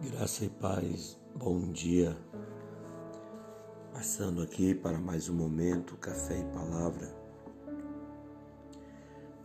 Graça e paz, bom dia. Passando aqui para mais um momento, café e palavra.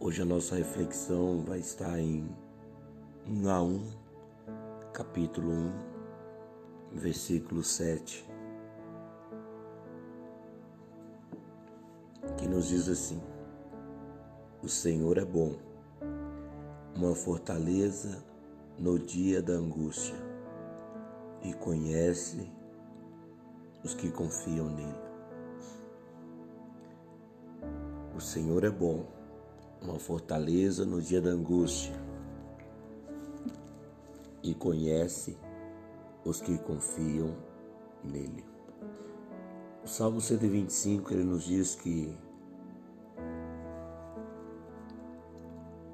Hoje a nossa reflexão vai estar em 1 a 1, capítulo 1, versículo 7. Que nos diz assim: O Senhor é bom, uma fortaleza no dia da angústia e conhece os que confiam nele. O Senhor é bom, uma fortaleza no dia da angústia, e conhece os que confiam nele. O Salmo 125 ele nos diz que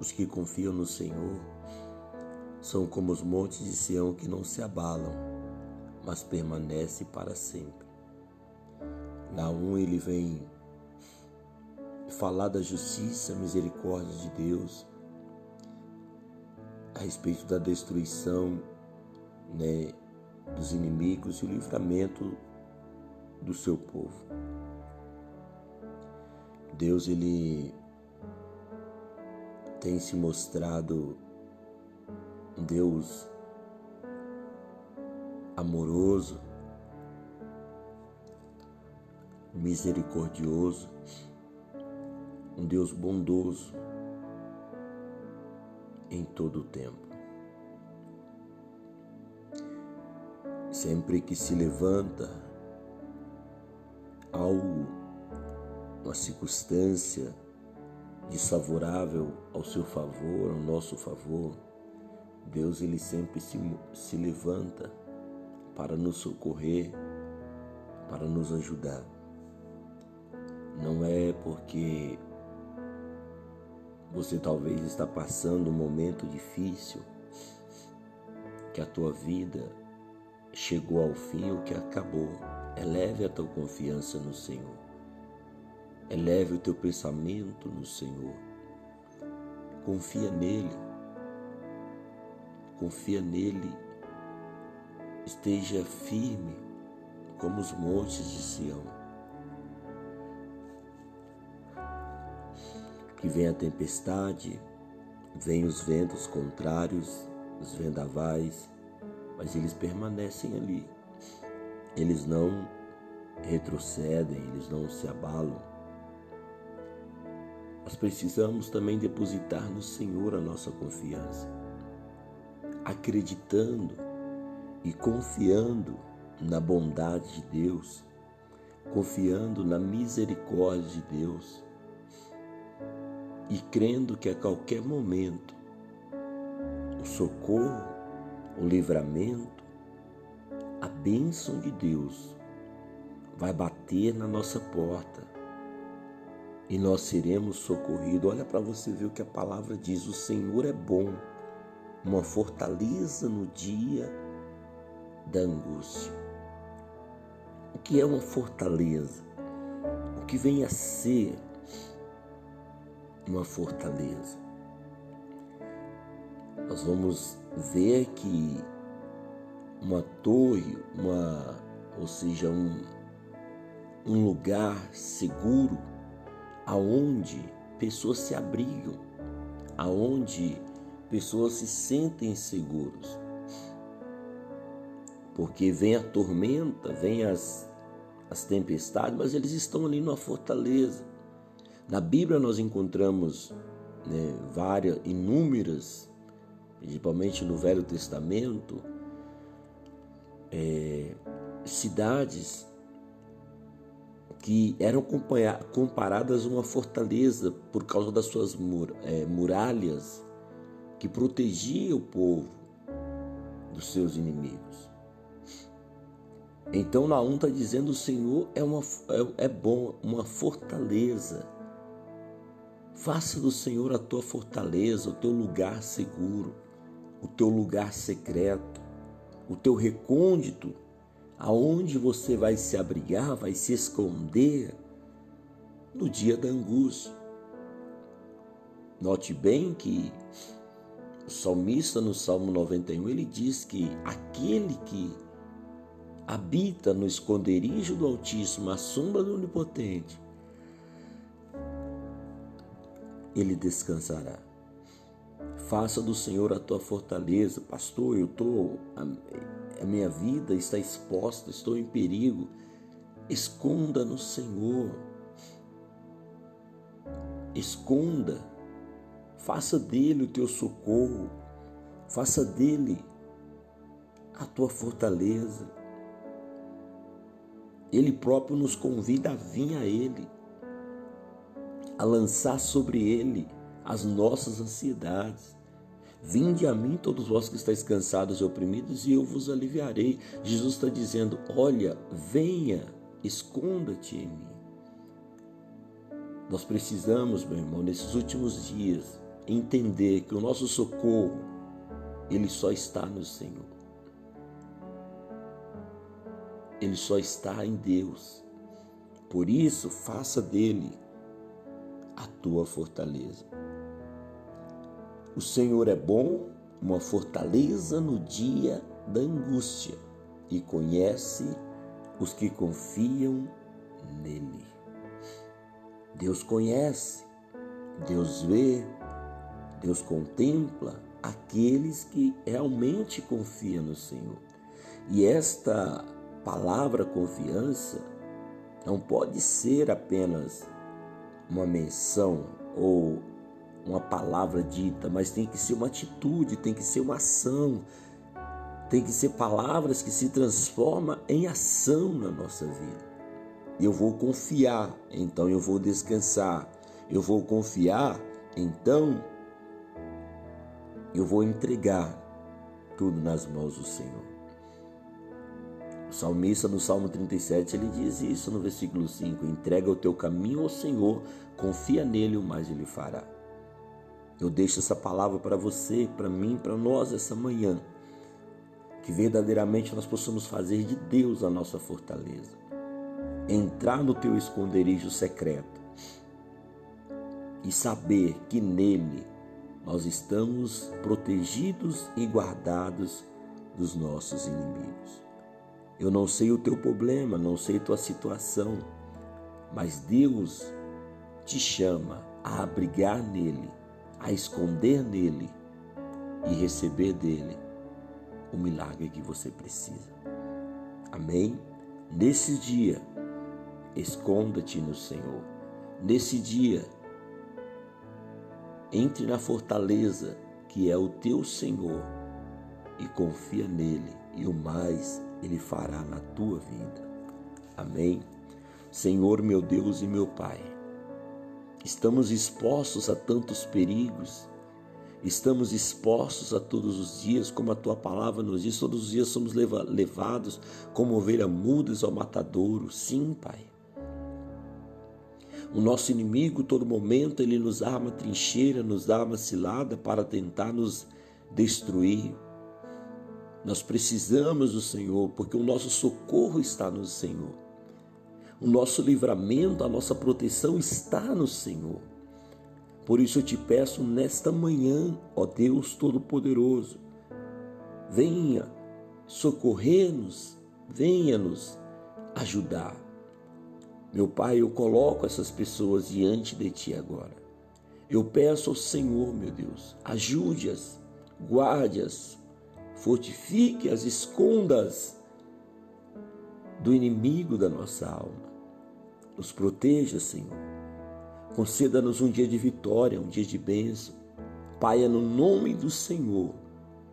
os que confiam no Senhor são como os montes de Sião que não se abalam mas permanece para sempre. Na um ele vem falar da justiça, misericórdia de Deus, a respeito da destruição né, dos inimigos e o livramento do seu povo. Deus ele tem se mostrado Deus amoroso, misericordioso, um Deus bondoso em todo o tempo. Sempre que se levanta algo, uma circunstância desfavorável ao seu favor, ao nosso favor, Deus ele sempre se, se levanta para nos socorrer, para nos ajudar. Não é porque você talvez está passando um momento difícil que a tua vida chegou ao fim ou que acabou. Eleve a tua confiança no Senhor. Eleve o teu pensamento no Senhor. Confia nele. Confia nele esteja firme como os montes de Sião. Que vem a tempestade, vem os ventos contrários, os vendavais, mas eles permanecem ali. Eles não retrocedem, eles não se abalam. Nós precisamos também depositar no Senhor a nossa confiança, acreditando e confiando na bondade de Deus, confiando na misericórdia de Deus e crendo que a qualquer momento o socorro, o livramento, a bênção de Deus vai bater na nossa porta e nós seremos socorridos. Olha para você ver o que a palavra diz: o Senhor é bom, uma fortaleza no dia da angústia. O que é uma fortaleza? O que vem a ser uma fortaleza? Nós vamos ver que uma torre, uma, ou seja, um, um lugar seguro aonde pessoas se abrigam, aonde pessoas se sentem seguros porque vem a tormenta, vem as, as tempestades, mas eles estão ali numa fortaleza. Na Bíblia nós encontramos né, várias, inúmeras, principalmente no Velho Testamento, é, cidades que eram comparadas a uma fortaleza por causa das suas mur, é, muralhas que protegia o povo dos seus inimigos. Então Naum está dizendo: o Senhor é, uma, é, é bom, uma fortaleza. Faça do Senhor a tua fortaleza, o teu lugar seguro, o teu lugar secreto, o teu recôndito, aonde você vai se abrigar, vai se esconder no dia da angústia. Note bem que O salmista no Salmo 91 ele diz que aquele que habita no esconderijo do Altíssimo, a sombra do Onipotente, ele descansará. Faça do Senhor a tua fortaleza, pastor. Eu tô a, a minha vida está exposta, estou em perigo. Esconda no Senhor. Esconda. Faça dele o teu socorro. Faça dele a tua fortaleza. Ele próprio nos convida a vir a Ele, a lançar sobre Ele as nossas ansiedades. Vinde a mim, todos vós que estáis cansados e oprimidos, e eu vos aliviarei. Jesus está dizendo: Olha, venha, esconda-te em mim. Nós precisamos, meu irmão, nesses últimos dias, entender que o nosso socorro, ele só está no Senhor. Ele só está em Deus. Por isso, faça dele a tua fortaleza. O Senhor é bom, uma fortaleza no dia da angústia, e conhece os que confiam nele. Deus conhece, Deus vê, Deus contempla aqueles que realmente confiam no Senhor. E esta palavra confiança não pode ser apenas uma menção ou uma palavra dita, mas tem que ser uma atitude, tem que ser uma ação, tem que ser palavras que se transformam em ação na nossa vida. Eu vou confiar, então eu vou descansar. Eu vou confiar, então eu vou entregar tudo nas mãos do Senhor. Salmista no Salmo 37 ele diz isso no versículo 5: Entrega o teu caminho ao Senhor, confia nele, o mais ele fará. Eu deixo essa palavra para você, para mim, para nós essa manhã. Que verdadeiramente nós possamos fazer de Deus a nossa fortaleza. Entrar no teu esconderijo secreto e saber que nele nós estamos protegidos e guardados dos nossos inimigos. Eu não sei o teu problema, não sei tua situação, mas Deus te chama a abrigar nele, a esconder nele e receber dele o milagre que você precisa. Amém? Nesse dia, esconda-te no Senhor. Nesse dia, entre na fortaleza que é o teu Senhor e confia nele, e o mais ele fará na tua vida. Amém. Senhor, meu Deus e meu Pai, estamos expostos a tantos perigos, estamos expostos a todos os dias, como a tua palavra nos diz, todos os dias somos levados como ovelha mudas ao matadouro. Sim, Pai. O nosso inimigo, todo momento, ele nos arma trincheira, nos arma cilada para tentar nos destruir. Nós precisamos do Senhor, porque o nosso socorro está no Senhor. O nosso livramento, a nossa proteção está no Senhor. Por isso eu te peço nesta manhã, ó Deus Todo-Poderoso, venha socorrer-nos, venha-nos ajudar. Meu Pai, eu coloco essas pessoas diante de Ti agora. Eu peço ao Senhor, meu Deus, ajude-as, guarde-as, fortifique-as, escondas do inimigo da nossa alma. Nos proteja, Senhor. Conceda-nos um dia de vitória, um dia de bênção. Pai, é no nome do Senhor,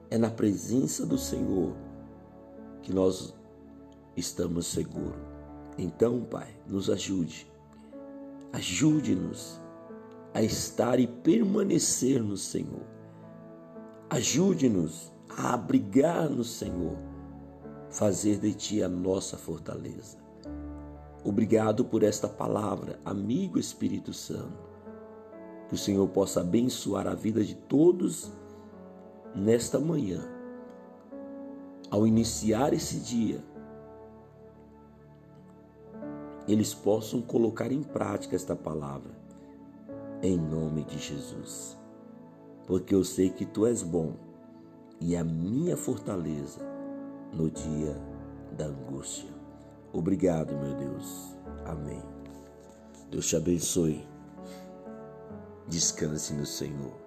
é na presença do Senhor que nós estamos seguros. Então, Pai, nos ajude. Ajude-nos a estar e permanecer no Senhor. Ajude-nos a abrigar no Senhor, fazer de ti a nossa fortaleza. Obrigado por esta palavra, amigo Espírito Santo. Que o Senhor possa abençoar a vida de todos nesta manhã. Ao iniciar esse dia, eles possam colocar em prática esta palavra, em nome de Jesus. porque eu sei que tu és bom e a minha fortaleza no dia da angústia. Obrigado, meu Deus. Amém. Deus te abençoe. Descanse no Senhor.